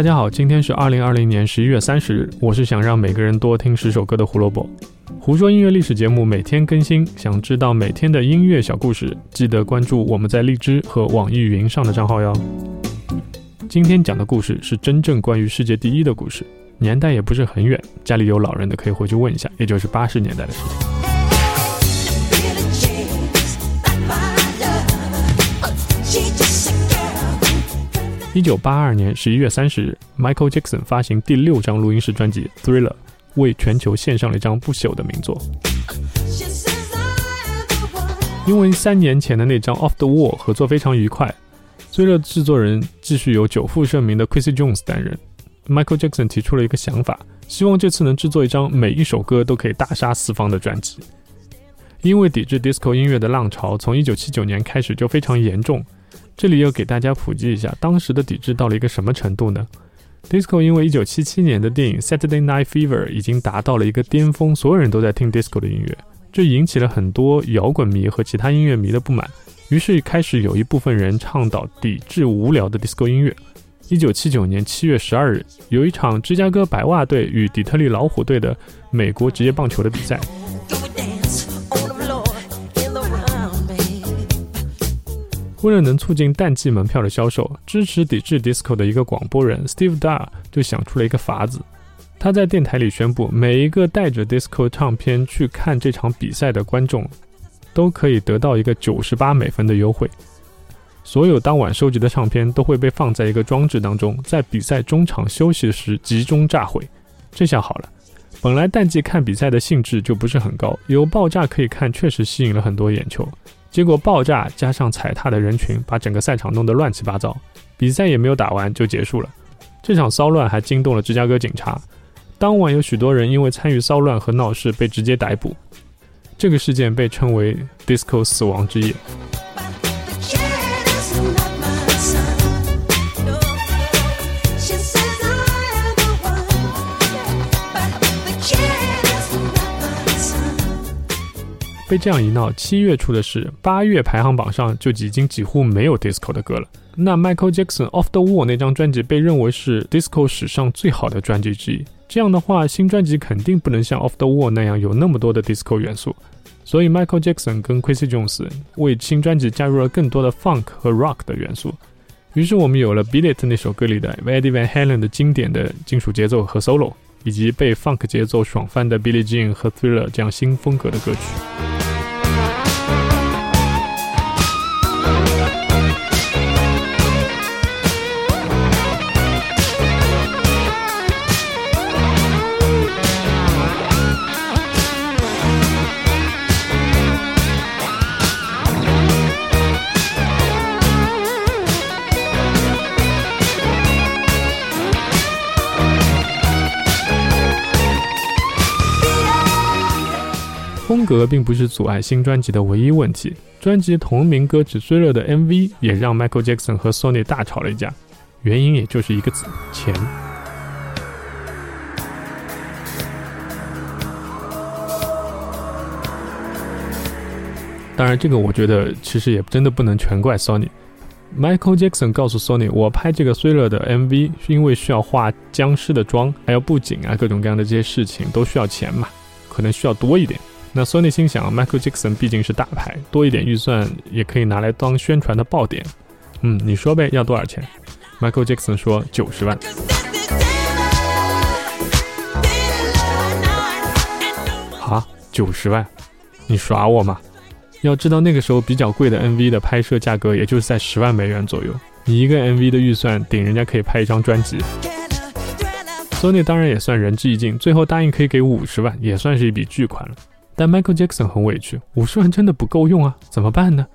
大家好，今天是二零二零年十一月三十日。我是想让每个人多听十首歌的胡萝卜。胡说音乐历史节目每天更新，想知道每天的音乐小故事，记得关注我们在荔枝和网易云上的账号哟。今天讲的故事是真正关于世界第一的故事，年代也不是很远，家里有老人的可以回去问一下，也就是八十年代的事情。一九八二年十一月三十日，Michael Jackson 发行第六张录音室专辑《Thriller》，为全球献上了一张不朽的名作。因为三年前的那张《Off the Wall》合作非常愉快，《Thriller》制作人继续由久负盛名的 Quincy Jones 担任。Michael Jackson 提出了一个想法，希望这次能制作一张每一首歌都可以大杀四方的专辑。因为抵制 Disco 音乐的浪潮从一九七九年开始就非常严重。这里要给大家普及一下，当时的抵制到了一个什么程度呢？Disco 因为1977年的电影《Saturday Night Fever》已经达到了一个巅峰，所有人都在听 Disco 的音乐，这引起了很多摇滚迷和其他音乐迷的不满，于是开始有一部分人倡导抵制无聊的 Disco 音乐。1979年7月12日，有一场芝加哥白袜队与底特律老虎队的美国职业棒球的比赛。为了能促进淡季门票的销售，支持抵制 disco 的一个广播人 Steve Dar 就想出了一个法子。他在电台里宣布，每一个带着 disco 唱片去看这场比赛的观众，都可以得到一个九十八美分的优惠。所有当晚收集的唱片都会被放在一个装置当中，在比赛中场休息时集中炸毁。这下好了，本来淡季看比赛的兴致就不是很高，有爆炸可以看，确实吸引了很多眼球。结果爆炸加上踩踏的人群，把整个赛场弄得乱七八糟，比赛也没有打完就结束了。这场骚乱还惊动了芝加哥警察，当晚有许多人因为参与骚乱和闹事被直接逮捕。这个事件被称为 “Disco 死亡之夜”。被这样一闹，七月初的事，八月排行榜上就已经几乎没有 disco 的歌了。那 Michael Jackson Off the Wall 那张专辑被认为是 disco 史上最好的专辑之一。这样的话，新专辑肯定不能像 Off the Wall 那样有那么多的 disco 元素。所以 Michael Jackson 跟 Quincy Jones 为新专辑加入了更多的 funk 和 rock 的元素。于是我们有了 Beat It 那首歌里的 Eddie Van Halen 的经典的金属节奏和 solo，以及被 funk 节奏爽翻的 Billie Jean 和 Thriller 这样新风格的歌曲。风格并不是阻碍新专辑的唯一问题。专辑同名歌曲《追热》的 MV 也让 Michael Jackson 和 Sony 大吵了一架，原因也就是一个字：钱。当然，这个我觉得其实也真的不能全怪 Sony。Michael Jackson 告诉 Sony：“ 我拍这个《追热》的 MV 是因为需要画僵尸的妆，还有布景啊，各种各样的这些事情都需要钱嘛，可能需要多一点。”那 Sony 心想，Michael Jackson 毕竟是大牌，多一点预算也可以拿来当宣传的爆点。嗯，你说呗，要多少钱？Michael Jackson 说九十万。啊，九十万？你耍我吗？要知道那个时候比较贵的 MV 的拍摄价格也就是在十万美元左右，你一个 MV 的预算顶人家可以拍一张专辑。Sony 当然也算仁至义尽，最后答应可以给五十万，也算是一笔巨款了。但 Michael Jackson 很委屈，五十万真的不够用啊，怎么办呢？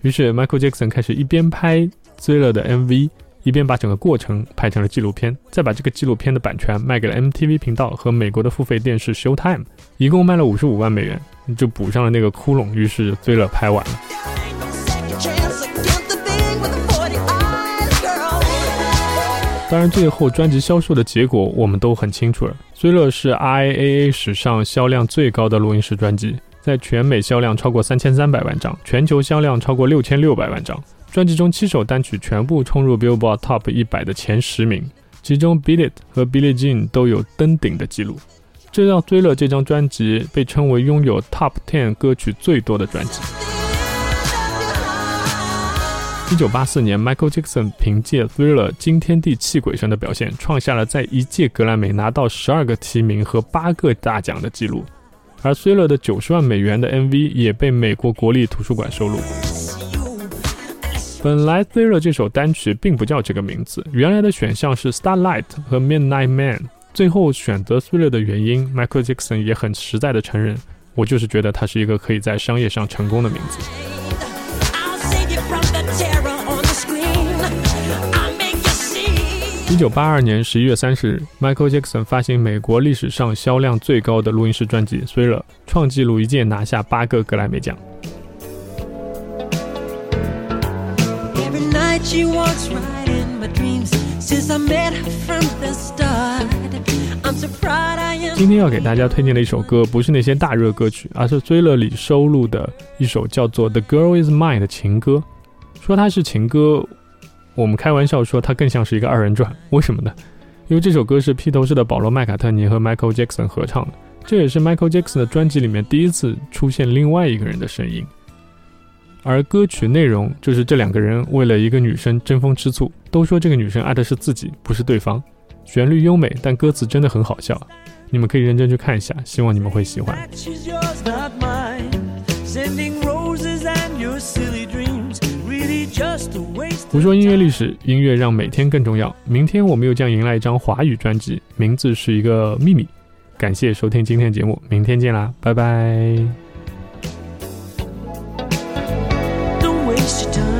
于是 Michael Jackson 开始一边拍《Thriller》的 MV，一边把整个过程拍成了纪录片，再把这个纪录片的版权卖给了 MTV 频道和美国的付费电视 Showtime，一共卖了五十五万美元，就补上了那个窟窿。于是《Thriller》拍完了。当然，最后专辑销售的结果我们都很清楚了。《Thriller》是 RIAA 史上销量最高的录音室专辑，在全美销量超过三千三百万张，全球销量超过六千六百万张。专辑中七首单曲全部冲入 Billboard Top 一百的前十名，其中 Beat It 和 Billie Jean 都有登顶的记录，这让 Thriller 这张专辑被称为拥有 Top Ten 歌曲最多的专辑。一九八四年，Michael Jackson 凭借《Thriller》惊天地泣鬼神的表现，创下了在一届格莱美拿到十二个提名和八个大奖的记录。而《Thriller》的九十万美元的 MV 也被美国国立图书馆收录。本来《Thriller》这首单曲并不叫这个名字，原来的选项是《Starlight》和《Midnight Man》。最后选择《Thriller》的原因，Michael Jackson 也很实在的承认：“我就是觉得它是一个可以在商业上成功的名字。”一九八二年十一月三十日，Michael Jackson 发行美国历史上销量最高的录音室专辑《Thriller》，创纪录一届拿下八个格莱美奖。今天要给大家推荐的一首歌，不是那些大热歌曲，而是《Thriller》里收录的一首叫做《The Girl Is Mine》的情歌。说它是情歌。我们开玩笑说，它更像是一个二人转，为什么呢？因为这首歌是披头士的保罗·麦卡特尼和 Michael Jackson 合唱的，这也是 Michael Jackson 的专辑里面第一次出现另外一个人的声音。而歌曲内容就是这两个人为了一个女生争风吃醋，都说这个女生爱的是自己，不是对方。旋律优美，但歌词真的很好笑，你们可以认真去看一下，希望你们会喜欢。胡说音乐历史，音乐让每天更重要。明天我们又将迎来一张华语专辑，名字是一个秘密。感谢收听今天的节目，明天见啦，拜拜。Don't waste your time.